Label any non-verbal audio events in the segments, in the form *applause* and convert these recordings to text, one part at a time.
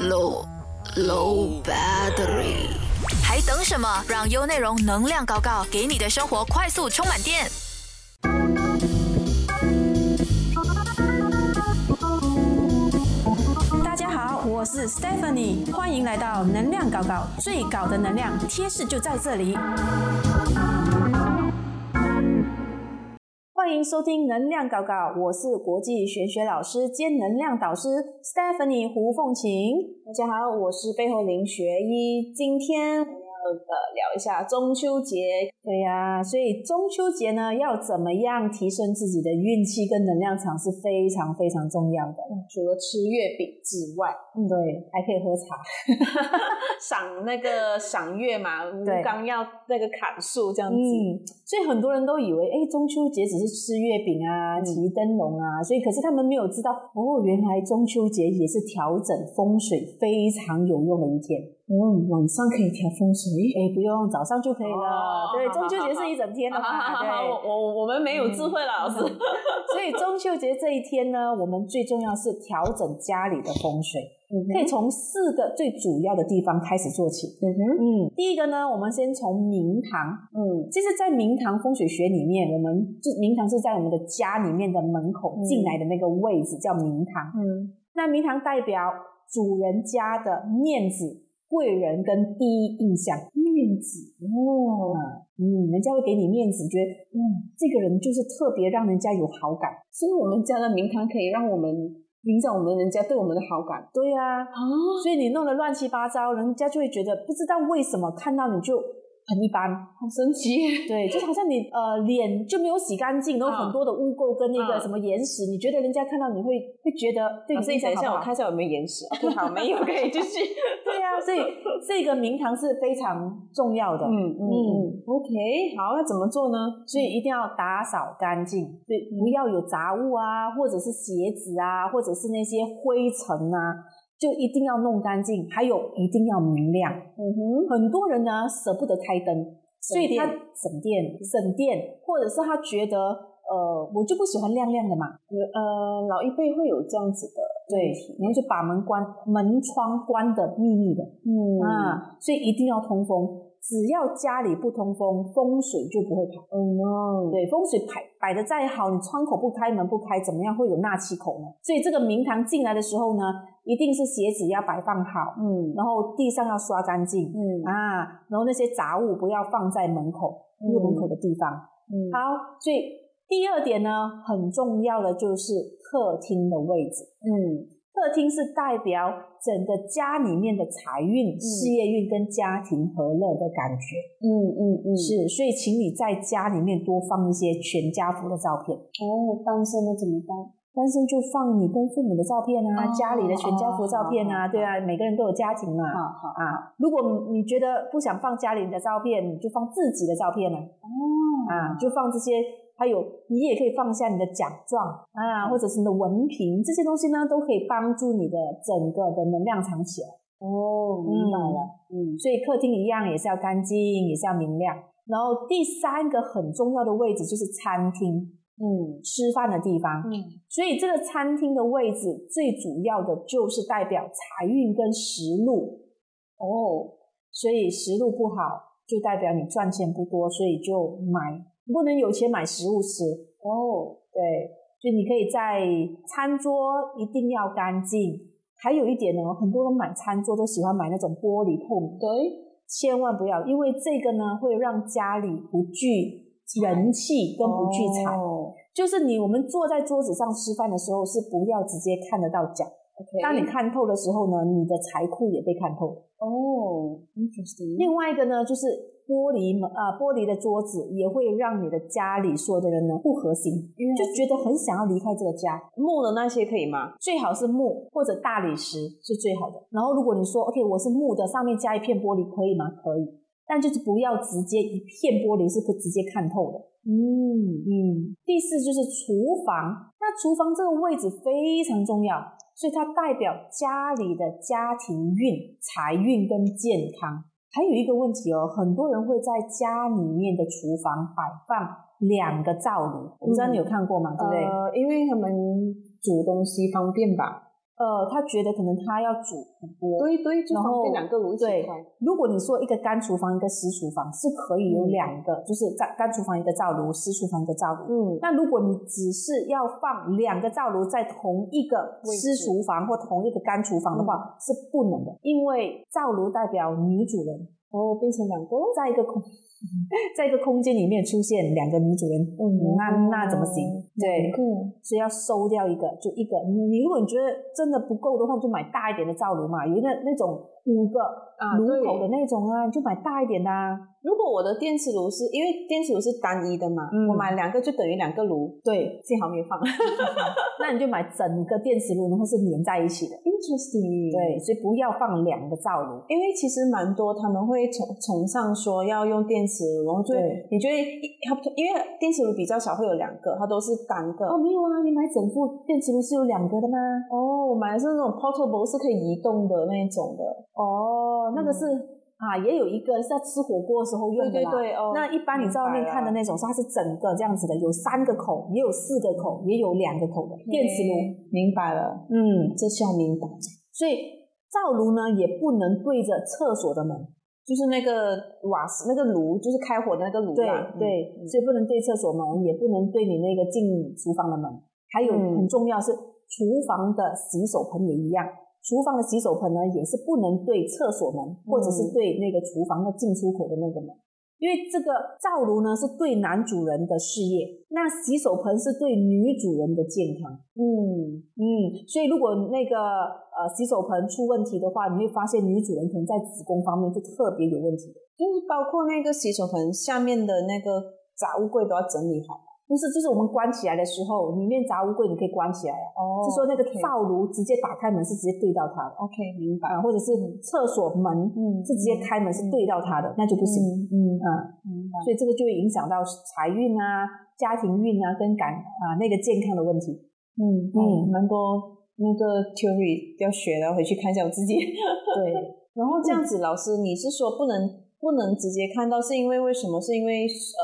low low battery，还等什么？让优内容能量高高，给你的生活快速充满电。大家好，我是 Stephanie，欢迎来到能量高高，最高的能量贴士就在这里。欢迎收听能量高高，我是国际玄学老师兼能量导师 Stephanie 胡凤琴。大家好，我是背后林学医，今天我们要。呃，聊一下中秋节。对呀，所以中秋节呢，要怎么样提升自己的运气跟能量场是非常非常重要的。除了吃月饼之外，嗯，对，还可以喝茶，*laughs* 赏那个赏月嘛，吴，刚要那个砍树这样子。嗯，所以很多人都以为，哎，中秋节只是吃月饼啊，提灯笼啊，所以可是他们没有知道，哦，原来中秋节也是调整风水非常有用的一天。嗯，晚上可以调风水？哎，不用，早上就可以了。对，中秋节是一整天的嘛。*laughs* 对，我我们没有智慧了，老师。*laughs* 所以中秋节这一天呢，我们最重要是调整家里的风水，可以从四个最主要的地方开始做起。嗯哼，嗯，第一个呢，我们先从明堂。嗯，其实，在明堂风水学里面，我们就明堂是在我们的家里面的门口进来的那个位置叫明堂。嗯，那明堂代表主人家的面子。贵人跟第一印象，面子哦，嗯，人家会给你面子，觉得嗯，这个人就是特别让人家有好感，所以我们家的名堂可以让我们影响我们人家对我们的好感。对呀，啊，所以你弄得乱七八糟，人家就会觉得不知道为什么看到你就。很一般，好神奇。*laughs* 对，就好像你呃脸就没有洗干净，然后很多的污垢跟那个什么眼屎，你觉得人家看到你会会觉得对你等一下我看一下有没有眼屎。好，没有可以继续。*laughs* 对呀，所以这个明堂是非常重要的。嗯嗯，OK，好，那怎么做呢？所以一定要打扫干净，对，不要有杂物啊，或者是鞋子啊，或者是那些灰尘啊。就一定要弄干净，还有一定要明亮。嗯哼，很多人呢舍不得开灯，所以他省电省电，或者是他觉得呃，我就不喜欢亮亮的嘛。呃，老一辈会有这样子的对，然后就把门关，门窗关的密密的。嗯啊，所以一定要通风。只要家里不通风，风水就不会跑。嗯，对，风水摆摆的再好，你窗口不开，门不开，怎么样会有纳气口呢？所以这个明堂进来的时候呢，一定是鞋子要摆放好，嗯，然后地上要刷干净，嗯啊，然后那些杂物不要放在门口入门口的地方。嗯，好，所以第二点呢，很重要的就是客厅的位置。嗯。客厅是代表整个家里面的财运、事业运跟家庭和乐的感觉。嗯嗯嗯，是，所以请你在家里面多放一些全家福的照片。哦，单身的怎么办？单身就放你跟父母的照片啊，家里的全家福照片啊，对啊，每个人都有家庭嘛。好好啊，如果你觉得不想放家里的照片，你就放自己的照片啊。哦，啊，就放这些。还有，你也可以放下你的奖状啊，或者是你的文凭，这些东西呢，都可以帮助你的整个的能量场起来。哦，明白了。嗯，所以客厅一样也是要干净，也是要明亮。然后第三个很重要的位置就是餐厅，嗯，吃饭的地方。嗯，所以这个餐厅的位置最主要的就是代表财运跟食禄。哦，所以食禄不好，就代表你赚钱不多，所以就买。不能有钱买食物吃哦，对，所以你可以在餐桌一定要干净。还有一点呢，很多人买餐桌都喜欢买那种玻璃透明，对，千万不要，因为这个呢会让家里不聚人气跟不聚财。就是你我们坐在桌子上吃饭的时候，是不要直接看得到脚。当你看透的时候呢，你的财库也被看透了。哦，interesting。另外一个呢，就是。玻璃门啊，玻璃的桌子也会让你的家里所有的人呢不和心，就觉得很想要离开这个家。木的那些可以吗？最好是木或者大理石是最好的。然后如果你说 OK，我是木的，上面加一片玻璃可以吗？可以，但就是不要直接一片玻璃是可直接看透的。嗯嗯。第四就是厨房，那厨房这个位置非常重要，所以它代表家里的家庭运、财运跟健康。还有一个问题哦，很多人会在家里面的厨房摆放两个灶炉，我不知道你有看过吗？对不对？呃，因为他们煮东西方便吧。呃，他觉得可能他要煮很多，对对，就然后两个炉一起对。如果你说一个干厨房一个湿厨房是可以有两个，就是在干厨房一个灶炉，湿厨房一个灶炉。嗯，那如果你只是要放两个灶炉在同一个湿厨房或同一个干厨房的话，是不能的，因为灶炉代表女主人，哦，变成两个，在一个空，*laughs* 在一个空间里面出现两个女主人，嗯那那怎么行？对，嗯，所以要收掉一个，就一个。你你如果你觉得真的不够的话，你就买大一点的灶炉嘛，有那那种五个啊炉对口的那种啊，你就买大一点的啊。如果我的电磁炉是因为电磁炉是单一的嘛，嗯我买两个就等于两个炉，对，幸好没有放。*laughs* 那你就买整个电磁炉，然后是连在一起的。Interesting，对，所以不要放两个灶炉。因为其实蛮多他们会崇崇尚说要用电然后就对你觉得它因为电磁炉比较少会有两个，它都是单个。哦，没有啊，你买整副电磁炉是有两个的吗？哦，我买的是那种 portable 是可以移动的那种的。哦，那个是、啊，也有一个是在吃火锅的时候用的啦。对对对，哦，那一般你在外面看的那种，它是整个这样子的，有三个口，也有四个口，也有两个口的电磁炉。明白了，嗯，这下明白，所以灶炉呢也不能对着厕所的门，就是那个瓦斯那个炉，就是开火的那个炉对啦。对，嗯所以不能对厕所门，也不能对你那个进厨房的门。还有嗯很重要是，厨房的洗手盆也一样，厨房的洗手盆呢也是不能对厕所门，或者是对那个厨房的进出口的那个门。因为这个灶炉呢是对男主人的事业，那洗手盆是对女主人的健康。嗯，嗯，所以如果那个呃洗手盆出问题的话，你会发现女主人可能在子宫方面就特别有问题。就是包括那个洗手盆下面的那个杂物柜都要整理好。不是，就是我们关起来的时候，里面杂物柜你可以关起来啊。哦是说那个灶炉直接打开门是直接对到它的 OK 明白。啊，或者是厕所门嗯是直接开门是对到它的，那就不行。嗯啊，明白。所以这个就会影响到财运啊、家庭运啊跟感啊那个健康的问题。嗯嗯嗯，蛮多那个 theory 要学的，回去看一下我自己。*laughs* 对，然后这样子，老师，你是说不能不能直接看到，是因为为什么？是因为呃，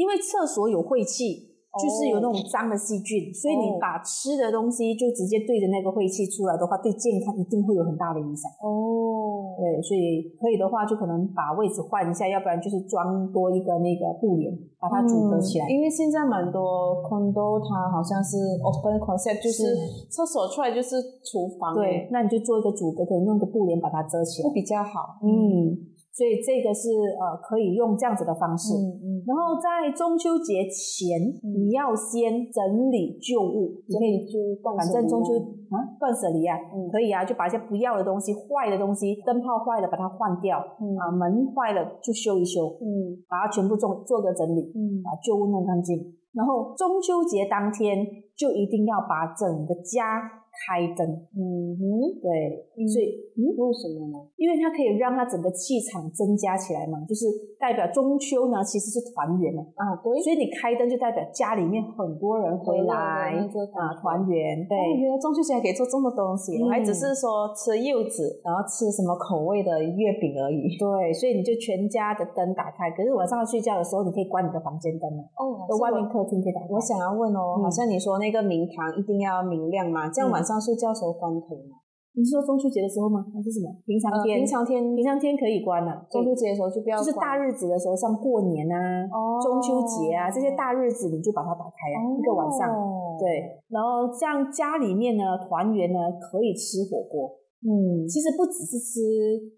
因为厕所有晦气。就是有那种脏的细菌，所以你哦把吃的东西就直接对着那个晦气出来的话，对健康一定会有很大的影响。哦，对，所以可以的话，就可能把位置换一下，要不然就是装多一个那个布帘，把它组合起来。因为现在蛮多 condo 它好像是 open concept，就是厕所出来就是厨房，对，，那你就做一个阻隔，可以弄个布帘把它遮起来会。比较好。嗯，所以这个是呃可以用这样子的方式。嗯嗯，然后在中秋节前，你要先整理旧物，你可以就反正中秋啊断舍离啊，嗯可以啊，就把一些不要的东西、坏的东西，灯泡坏了把它换掉，嗯啊门坏了就修一修，嗯把它全部做做个整理。嗯把旧物弄干净。然后中秋节当天就一定要把整个家开灯，嗯哼，对，嗯。所以嗯，为什么呢？因为它可以让它整个气场增加起来嘛，就是代表中秋呢其实是团圆嘛，啊，对，所以你开灯就代表家里面很多人回来那个啊团圆，对。哦，原来中秋节还可以做这么多东西，我还嗯只是说吃柚子，然后吃什么口味的月饼而已。对，所以你就全家的灯打开，可是晚上要睡觉的时候，你可以关你的房间灯嘛，哦在外面客厅可以打开。我想要问哦，嗯好像你说那个明堂一定要明亮嘛，这样嗯晚上睡觉的时候关可以吗？你是说中秋节的时候吗？还是什么？平常呃天？平常天平常天可以关了、中秋节的时候就不要就是大日日子的时候，像过年啊、哦中秋节啊这些大日子，你就把它打开啊，一个晚上。哦，对，然后像家里面呢，团圆呢可以吃火锅。嗯。其实不只是吃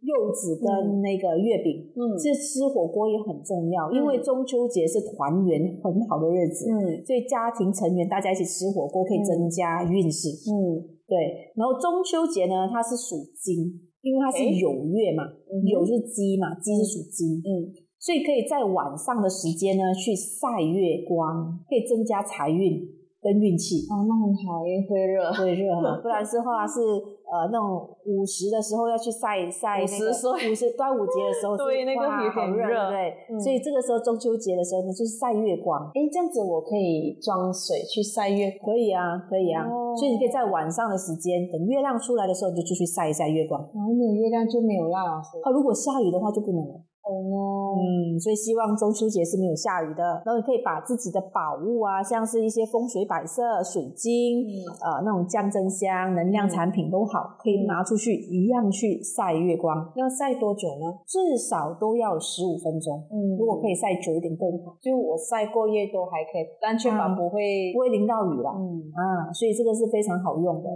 柚子跟那个月饼，嗯。其实吃火锅也很重要，因为中秋节是团圆很好的日子，嗯。所以家庭成员大家一起吃火锅可以增加运势。嗯。对，然后中秋节呢，它是属金，因为它是诶酉月嘛，酉是鸡嘛，鸡是属金，嗯。所以可以在晚上的时间呢去晒月光，可以增加财运跟运气。哦，那很好，因为会热。会热哈，*laughs* 不然的话是呃那种午时的时候要去晒晒那个50岁午时端午节的时候是对那个有哇好热热，对？嗯所以这个时候中秋节的时候呢，就是晒月光。哎，这样子我可以装水去晒月光。可以啊，可以啊，哦所以你可以在晚上的时间，等月亮出来的时候，你就出去晒一晒月光。然后没有月亮就没有啦，老师。啊，如果下雨的话就不能了。哦，嗯，所以希望中秋节是没有下雨的，然后你可以把自己的宝物啊，像是一些风水摆设、水晶，呃，那种降真香、能量产品都好，可以拿出去一样去晒月光。要晒多久呢？至少都要十五分钟。嗯如果可以晒久一点更好，就我晒过夜都还可以，但确保不会不会淋到雨啦。嗯。啊，所以这个是非常好用的。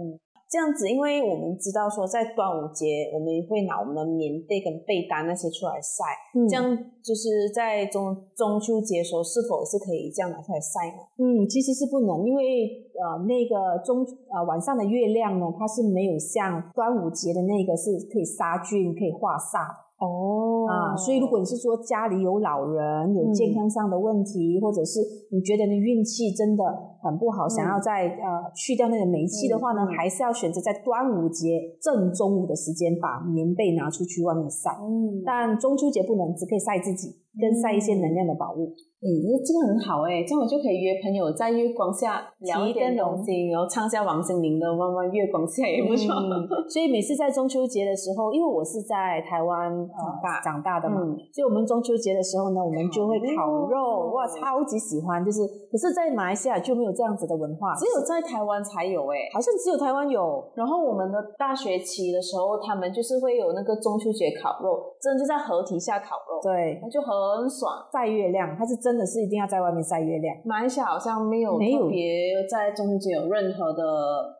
这样子，因为我们知道说，在端午节我们会拿我们的棉被跟被单那些出来晒，嗯这样就是在中中秋节的时候，是否是可以这样拿出来晒呢？嗯，其实是不能，因为呃，那个中呃晚上的月亮呢，它是没有像端午节的那个是可以杀菌、可以化煞的哦啊。所以如果你是说家里有老人、有健康上的问题，或者是你觉得你运气真的很不好，想要在呃去掉那个霉气的话呢，嗯嗯还是要选择在端午节正中午的时间把棉被拿出去外面晒。嗯，但中秋节不能，只可以晒自己，跟晒一些能量的宝物。嗯，这个很好哎，这样我就可以约朋友在月光下聊一点东西，然后唱一下王心凌的《弯弯月光下》也不错。嗯 *laughs* 所以每次在中秋节的时候，因为我是在台湾呃长大长大的嘛，嗯所以我们中秋节的时候呢，我们就会烤烤肉肉，哇，超级喜欢。就是，可是，在马来西亚就没有这样子的文化，只有在台湾才有哎。好像只有台湾有。然后我们的大学期的时候，他们就是会有那个中秋节烤肉，真的就在河堤下烤肉，对，那就很爽。晒月亮，它是真的是一定要在外面晒月亮。马来西亚好像没有特别在中秋节有任何的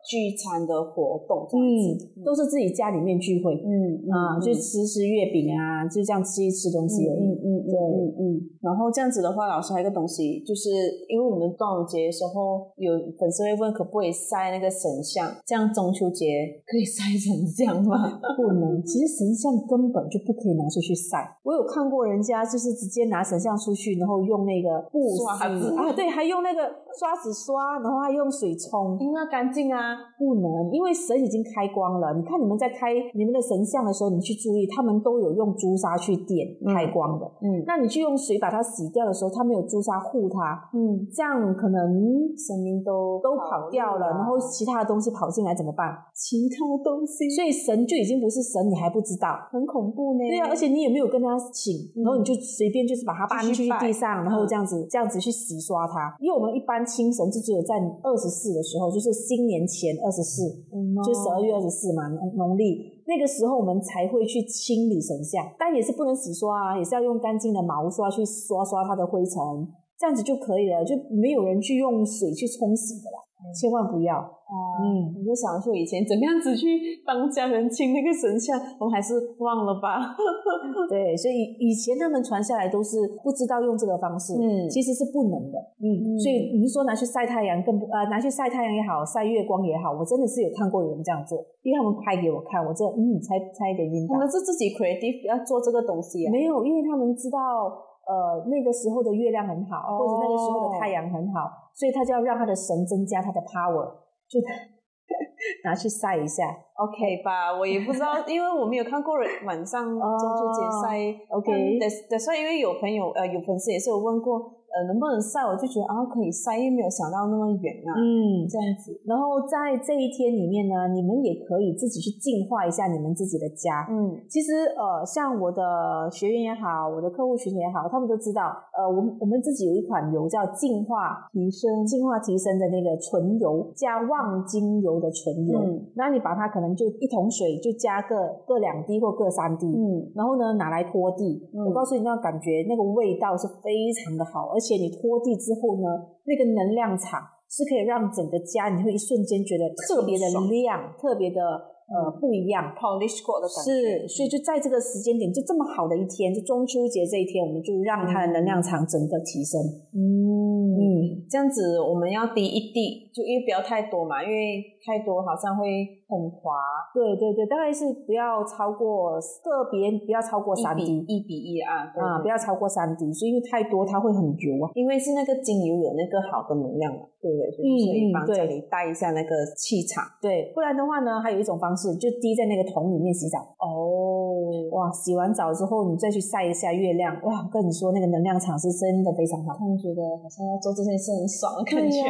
聚餐的活动这样嗯子，，都是自己家里面聚会。嗯啊，就嗯吃吃月饼啊，就这样吃一吃东西而已。嗯嗯对嗯嗯。然后这样子的话，老师还有一个东西，就是因为我们端午节的时候有粉丝会问可不可以晒那个神像，这样中秋节可以晒神像吗？不能，其实神像根本就不可以拿出去晒。我有看过人家就是直接拿神像出去，然后用那个布刷子啊，对，还用那个刷子刷，然后还用水冲。应该干净啊。不能，因为神已经开光了。你看你们在开你们的神像的时候，你去注意，他们都有用朱砂去点开光的。嗯那你去用水把它洗掉的时候，它没有朱砂护它，嗯，这样可能神明都都跑掉了，然后其他的东西跑进来怎么办？其他东西所以神就已经不是神，你还不知道。很恐怖呢。对啊，而且你也没有跟他请，然后你就随便就是把它搬去地上，然后这样子这样子去洗刷它。因为我们一般清神就只有在二十四的时候，就是新年前二十四，嗯就十二月二十四嘛，农农历那个时候我们才会去清理神像，但也是不能洗刷啊，也是要用干净的毛刷去刷刷它的灰尘，这样子就可以了，就没有人去用水去冲洗的啦，千万不要。哦，嗯，我就想说以前怎么样子去帮家人清那个神像，我们还是忘了吧。*laughs* 对，所以以前他们传下来都是不知道用这个方式，嗯其实是不能的，嗯，所以你是说拿去晒太阳更不呃拿去晒太阳也好，晒月光也好，我真的是有看过有人这样做，因为他们拍给我看，我这嗯才差一点晕倒他，们是自己 creative 要做这个东西啊。没有，因为他们知道呃那个时候的月亮很好，或者那个时候的太阳很好，所以他就要让他的神增加他的 power，就 *laughs* 拿去晒一下 OK 吧，我也不知道，因为我没有看过人晚上中秋节晒。，OK，但但所以因为有朋友呃有粉丝也是有问过，呃能不能晒，我就觉得啊可以晒，因为没有想到那么远啊，嗯，这样子。然后在这一天里面呢，你们也可以自己去净化一下你们自己的家。嗯其实呃，像我的学员也好，我的客户群也好，他们都知道，呃，我们我们自己有一款油叫净化提升、净化提升的那个纯油加望精油的纯油。嗯那你把它可能就一桶水就加个各两滴或各三滴，嗯然后呢拿来拖地。嗯我告诉你，那感觉那个味道是非常的好，而且你拖地之后呢，那个能量场是可以让整个家你会一瞬间觉得特别的亮，特别的呃不一样。，polish 过的感觉。是，所以就在这个时间点，就这么好的一天，就中秋节这一天，我们就让它的能量场整个提升。嗯嗯，这样子我们要滴一滴，就因为不要太多嘛，因为太多好像会很滑。对对对，大概是不要超过个别不要超过三滴一比一啊，对啊，不要超过三滴，所以因为太多它会很油啊。因为是那个精油有那个好的能量嘛，对不对？所以帮嗯对家里带一下那个气场。对，不然的话呢，还有一种方式，就滴在那个桶里面洗澡。哦，哇，洗完澡之后你再去晒一下月亮，哇，跟你说那个能量场是真的非常好。突然觉得好像要做这件事很爽的感觉。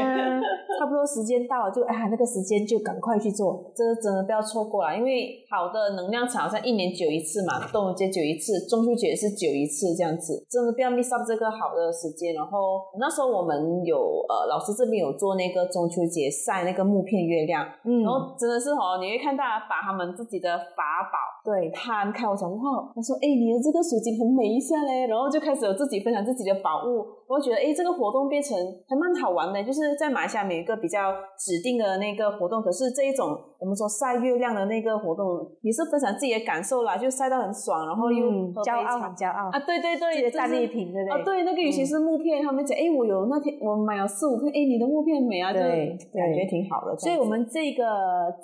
差不多时间到了，就哎，那个时间就赶快去做，这个真的不要错过了，因为好的能量场好像一年九一次嘛，端午节九一次，中秋节是九一次这样子，真的不要 miss up 这个好的时间。然后那时候我们有呃老师这边有做那个中秋节晒那个木片月亮，嗯，然后真的是哦，你会看大家把他们自己的法宝对摊开，我讲哇，他说哎，你的这个水晶很美一下嘞，然后就开始有自己分享自己的宝物，我觉得哎，这个活动变成还蛮好玩的，就是在马来西亚每一个比较指定的那个活动，可是这一种我们说晒月亮的那个活动，也是分享自己的感受啦，就晒到很爽，然后又骄傲很骄傲啊，对对对，的战利品对不对？啊，对，那个尤其是木片，他们讲哎，我有那天我买了四五片，哎，你的木片美啊，对，感觉挺好的。所以我们这个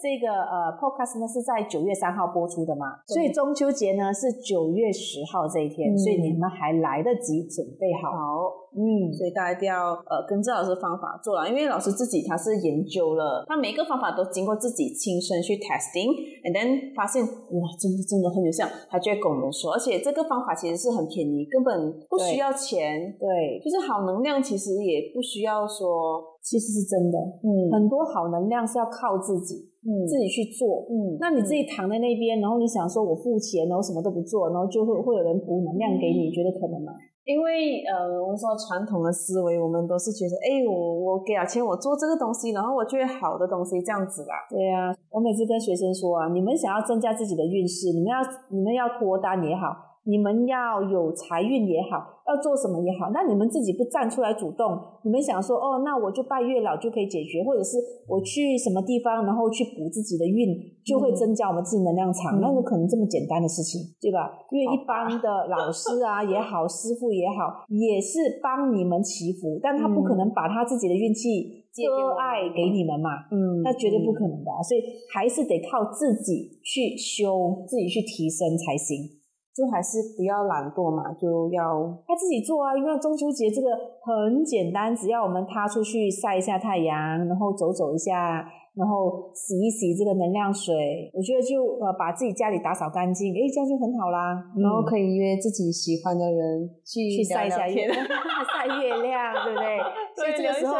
这个呃 podcast 呢是在九月三号播出的嘛，所以中秋节呢是九月十号这一天，所以你们还来得及准备好。好。嗯，所以大家一定要呃跟着老师方法做了，因为老师自己他是研究了，他每一个方法都经过自己亲身去 testing，and then 发现哇，真的真的很有效，他就会跟我们说，而且这个方法其实是很便宜，根本不需要钱，对，就是好能量其实也不需要说，其实是真的，嗯，很多好能量是要靠自己，嗯，自己去做，嗯，那你自己躺在那边，然后你想说我付钱，然后什么都不做，然后就会会有人补能量给你，你觉得可能吗？因为呃，我们说传统的思维，我们都是觉得，哎，我我给了钱，我做这个东西，然后我就会好的东西这样子啦。对啊，我每次跟学生说啊，你们想要增加自己的运势，你们要你们要脱单也好。你们要有财运也好，要做什么也好，那你们自己不站出来主动，你们想说哦，那我就拜月老就可以解决，或者是我去什么地方，然后去补自己的运，就会增加我们自己能量场，那有可能这么简单的事情，对吧？因为一般的老师啊也好，师傅也好，也是帮你们祈福，但他不可能把他自己的运气割爱给你们嘛，嗯，那绝对不可能的，所以还是得靠自己去修，自己去提升才行。就还是不要懒惰嘛，就要他自己做啊。因为中秋节这个很简单，只要我们踏出去晒一下太阳，然后走走一下，然后洗一洗这个能量水，我觉得就呃把自己家里打扫干净，哎，这样就很好啦。然后可以约自己喜欢的人去去晒一下月亮，*laughs* 晒月亮，对不对？*laughs* 所以这个时候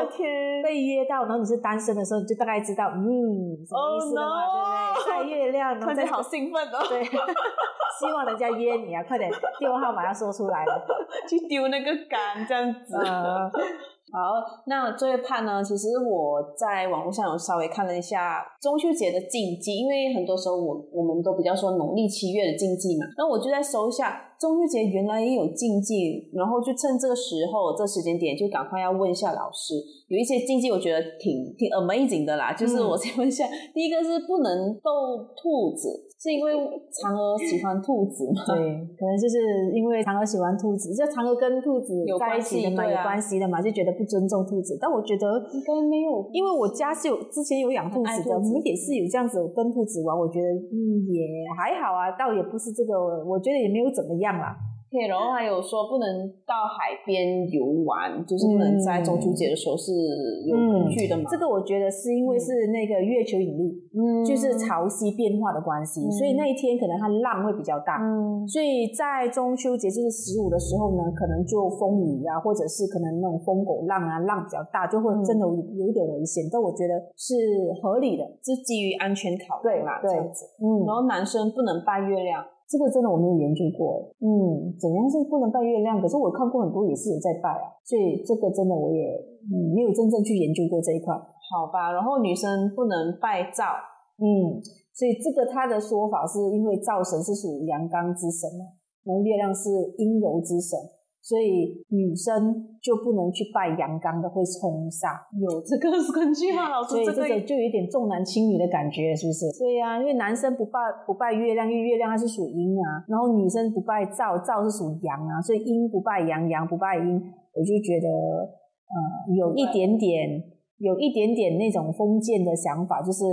被约到，然后你是单身的时候，你就大概知道嗯什么意思了嘛，对不对？晒月亮，看起来好兴奋哦。对。*laughs* 希望人家约你啊，快点电话号码要说出来了，去丢那个杆这样子。好，那作业判呢？其实我在网络上有稍微看了一下中秋节的禁忌，因为很多时候我我们都比较说农历七月的禁忌嘛，那我就在搜一下中秋节原来也有禁忌，然后就趁这个时候这时间点就赶快要问一下老师，有一些禁忌我觉得挺挺 amazing 的啦，就是我先问一下，*laughs* 第一个是不能逗兔子。是因为嫦娥喜欢兔子吗？对，可能就是因为嫦娥喜欢兔子，就嫦娥跟兔子在一起的嘛，有关系的嘛，就觉得不尊重兔子。但我觉得应该没有，因为我家是有之前有养兔子的，我们也是有这样子跟兔子玩，我觉得嗯也还好啊，倒也不是这个，我觉得也没有怎么样啦。然后还有说不能到海边游玩，就是不能在中秋节的时候是有工具的嘛。这个我觉得是因为是那个月球引力，嗯，就是潮汐变化的关系，所以那一天可能它浪会比较大。嗯，所以在中秋节就是十五的时候呢，可能就风雨啊，或者是可能那种疯狗浪啊，浪比较大，就会真的有一点危险。但我觉得是合理的，是基于安全考虑嘛，这样子。嗯，然后男生不能拜月亮。这个真的我没有研究过，嗯，怎样是不能拜月亮？可是我看过很多也是有在拜啊，所以这个真的我也嗯没有真正去研究过这一块，好吧？然后女生不能拜灶，嗯，所以这个他的说法是因为灶神是属于阳刚之神嘛，然后月亮是阴柔之神。所以女生就不能去拜阳刚的，会冲煞。有这个 *laughs* 根据吗？老师，所以这个就有点重男轻女的感觉，是不是？对呀，因为男生不拜不拜月亮，因为月亮它是属阴啊，然后女生不拜灶，灶是属阳啊，所以阴不拜阳，阳不拜阴，我就觉得，呃，有一点点，有一点点那种封建的想法，就是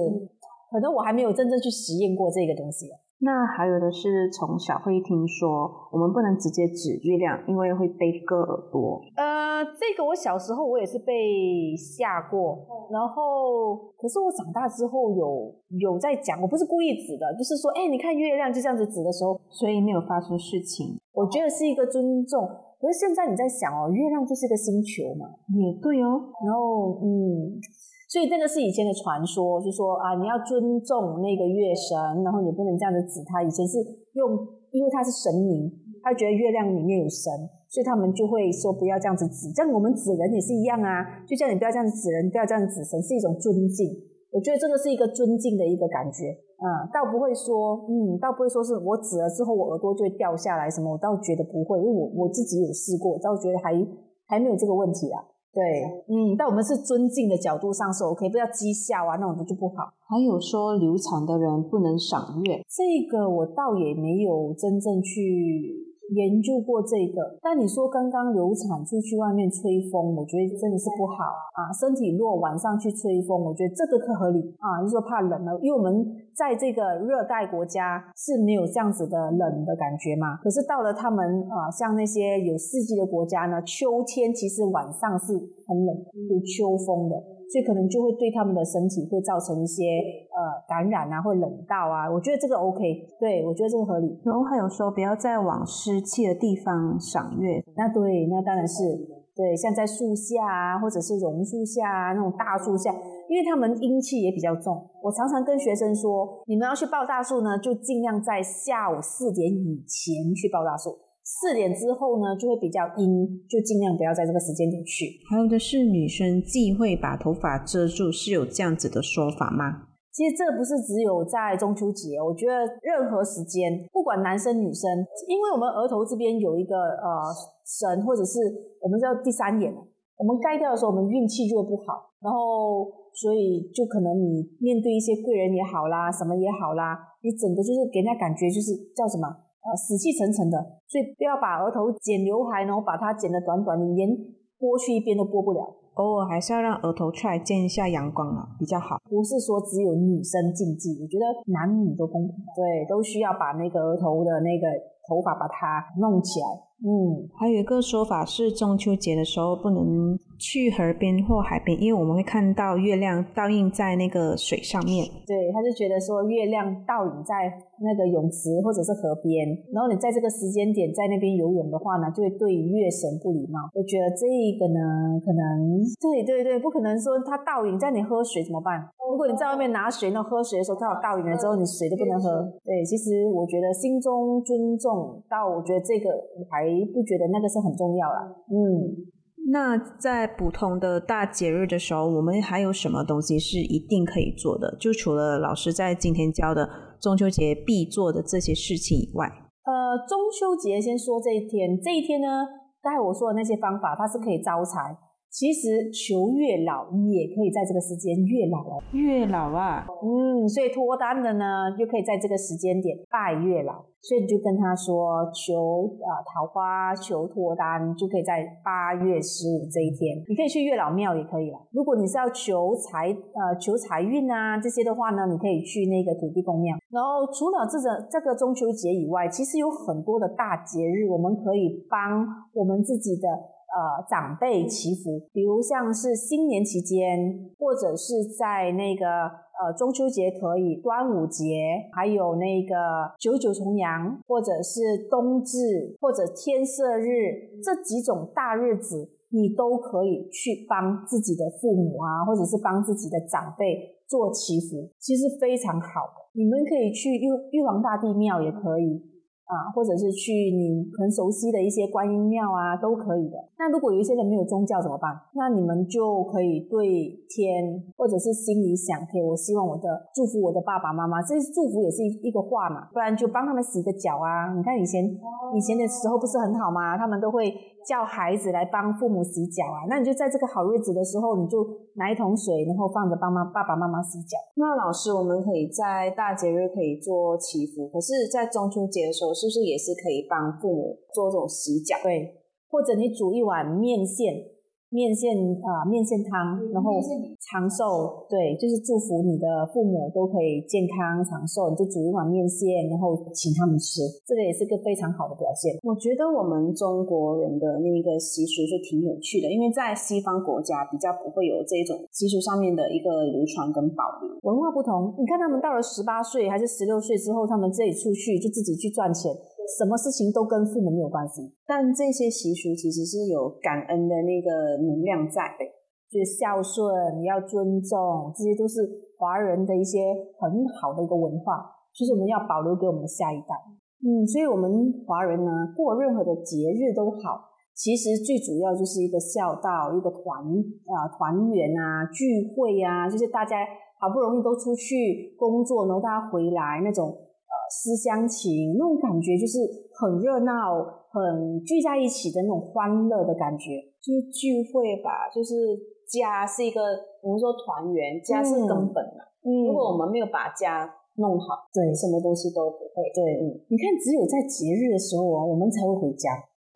可能我还没有真正去实验过这个东西。那还有的是从小会听说，我们不能直接指月亮，因为会被割耳朵。呃，这个我小时候我也是被吓过，然后可是我长大之后有有在讲，我不是故意指的，就是说，哎，你看月亮就这样子指的时候，所以没有发生事情。我觉得是一个尊重。可是现在你在想哦，月亮就是一个星球嘛，也对哦。然后嗯。所以这个是以前的传说，就说啊，你要尊重那个月神，然后你不能这样子指他。以前是用，因为他是神明，他觉得月亮里面有神，所以他们就会说不要这样子指。像我们指人也是一样啊，就叫你不要这样子指人，不要这样子指神，是一种尊敬。我觉得这个是一个尊敬的一个感觉，啊，倒不会说，嗯，倒不会说是我指了之后我耳朵就会掉下来什么，我倒觉得不会，因为我我自己有试过，倒觉得还还没有这个问题啊。对，嗯，但我们是尊敬的角度上是 OK，不要讥笑啊，那种的就不好。还有说流产的人不能赏月，这个我倒也没有真正去。研究过这个，但你说刚刚流产出去外面吹风，我觉得真的是不好啊。身体弱晚上去吹风，我觉得这个可合理啊。就说怕冷了，因为我们在这个热带国家是没有这样子的冷的感觉嘛。可是到了他们啊，像那些有四季的国家呢，秋天其实晚上是很冷，有秋风的。所以可能就会对他们的身体会造成一些呃感染啊，或冷到啊。我觉得这个 OK，对我觉得这个合理。然后还有说不要再往湿气的地方赏月，那对，那当然是对，像在树下啊，或者是榕树下啊那种大树下，因为他们阴气也比较重。我常常跟学生说，你们要去抱大树呢，就尽量在下午四点以前去抱大树。四点之后呢，就会比较阴，就尽量不要在这个时间点去。还有的是女生忌讳把头发遮住，是有这样子的说法吗？其实这不是只有在中秋节，我觉得任何时间，不管男生女生，因为我们额头这边有一个呃神，或者是我们叫第三眼，我们盖掉的时候，我们运气就会不好，然后所以就可能你面对一些贵人也好啦，什么也好啦，你整个就是给人家感觉就是叫什么？呃，死气沉沉的，所以不要把额头剪刘海，然后把它剪得短短的，连拨去一边都拨不了。偶尔还是要让额头出来见一下阳光啊，比较好。不是说只有女生禁忌，我觉得男女都公平，对，都需要把那个额头的那个头发把它弄起来。嗯，还有一个说法是中秋节的时候不能。去河边或海边，因为我们会看到月亮倒映在那个水上面。对，他就觉得说月亮倒影在那个泳池或者是河边，然后你在这个时间点在那边游泳的话呢，就会对月神不礼貌。我觉得这个呢，可能对对对，不可能说它倒影在你喝水怎么办？如果你在外面拿水，那喝水的时候刚好倒影了之后，你水都不能喝。对，其实我觉得心中尊重到，我觉得这个还不觉得那个是很重要了。嗯。那在普通的大节日的时候，我们还有什么东西是一定可以做的？就除了老师在今天教的中秋节必做的这些事情以外，呃，中秋节先说这一天，这一天呢，刚才我说的那些方法，它是可以招财。其实求月老也可以在这个时间月老哦，月老啊，嗯，所以脱单的呢，就可以在这个时间点拜月老。所以你就跟他说求啊桃花，求脱单，就可以在八月十五这一天，你可以去月老庙也可以了。如果你是要求财呃求财运啊这些的话呢，你可以去那个土地公庙。然后除了这个这个中秋节以外，其实有很多的大节日，我们可以帮我们自己的。呃，长辈祈福，比如像是新年期间，或者是在那个呃中秋节可以，端午节，还有那个九九重阳，或者是冬至，或者天色日这几种大日子，你都可以去帮自己的父母啊，或者是帮自己的长辈做祈福，其实非常好的。你们可以去玉玉皇大帝庙也可以。啊，或者是去你很熟悉的一些观音庙啊，都可以的。那如果有一些人没有宗教怎么办？那你们就可以对天，或者是心里想，可以我希望我的祝福我的爸爸妈妈，这祝福也是一一个话嘛。不然就帮他们洗个脚啊。你看以前以前的时候不是很好吗？他们都会。叫孩子来帮父母洗脚啊，那你就在这个好日子的时候，你就拿一桶水，然后放着帮妈爸爸妈妈洗脚。那老师，我们可以在大节日可以做祈福，可是，在中秋节的时候，是不是也是可以帮父母做这种洗脚？对，或者你煮一碗面线，面线啊，面线汤，然后长寿，对，就是祝福你的父母都可以健康长寿，你就煮一碗面线，然后请他们吃，这个也是个非常好的表现。我觉得我们中国人的那个习俗是挺有趣的，因为在西方国家比较不会有这种习俗上面的一个流传跟保留，文化不同。你看他们到了十八岁还是十六岁之后，他们自己出去就自己去赚钱。什么事情都跟父母没有关系，但这些习俗其实是有感恩的那个能量在的，就是孝顺，你要尊重，这些都是华人的一些很好的一个文化，就是我们要保留给我们的下一代。嗯，所以我们华人呢，过任何的节日都好，其实最主要就是一个孝道，一个团啊团圆啊聚会啊，就是大家好不容易都出去工作，然后大家回来那种。思乡情那种感觉就是很热闹、很聚在一起的那种欢乐的感觉，就是聚会吧。就是家是一个我们说团圆，家是根本嘛。嗯，如果我们没有把家弄好，对，什么东西都不会。对，嗯，你看，只有在节日的时候啊，我们才会回家。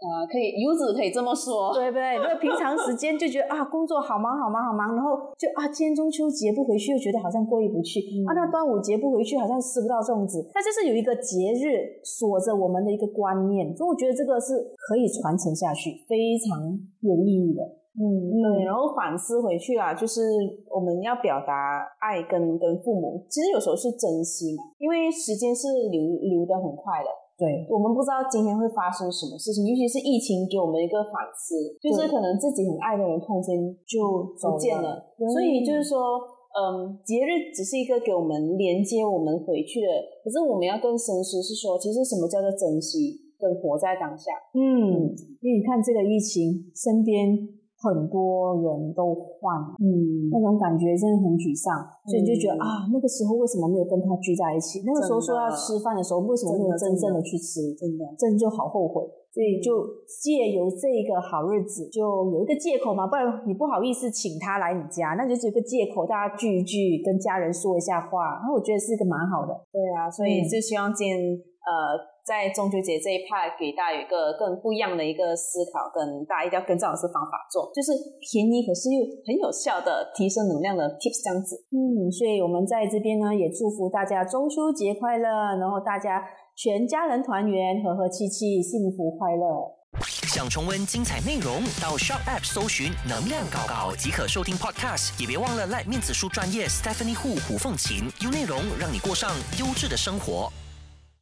啊，可以，游子可以这么说，*laughs* 对不对？如果平常时间就觉得啊，工作好忙好忙好忙，然后就啊，今天中秋节不回去，又觉得好像过意不去啊。那端午节不回去，好像吃不到粽子。它就是有一个节日锁着我们的一个观念，所以我觉得这个是可以传承下去，非常有意义的。嗯，对。然后反思回去啊，就是我们要表达爱跟跟父母，其实有时候是珍惜嘛，因为时间是流流的很快的。对，我们不知道今天会发生什么事情，尤其是疫情给我们一个反思，就是可能自己很爱的人突然间就不见了，所以就是说，嗯，节日只是一个给我们连接我们回去的，可是我们要更深思，是说，其实什么叫做珍惜跟活在当下？嗯，因为你看这个疫情，身边。很多人都换，嗯，那种感觉真的很沮丧，所以你就觉得啊，那个时候为什么没有跟他聚在一起？那个时候说要吃饭的时候，为什么没有真正的去吃？真的，真的就好后悔。所以就借由这个好日子，就有一个借口嘛，不然你不好意思请他来你家，那就只有个借口，大家聚一聚，跟家人说一下话。然后我觉得是一个蛮好的，对啊，所以就希望今天呃。在中秋节这一派，给大家有一个更不一样的一个思考，跟大家一定要跟这样的方法做，就是便宜可是又很有效的提升能量的 tips 这样子。嗯，所以我们在这边呢，也祝福大家中秋节快乐，然后大家全家人团圆，和和气气，幸福快乐。想重温精彩内容，到 Shop App 搜寻“能量搞搞”即可收听 Podcast，也别忘了赖面子书专业 Stephanie Hu 胡凤琴，有内容让你过上优质的生活。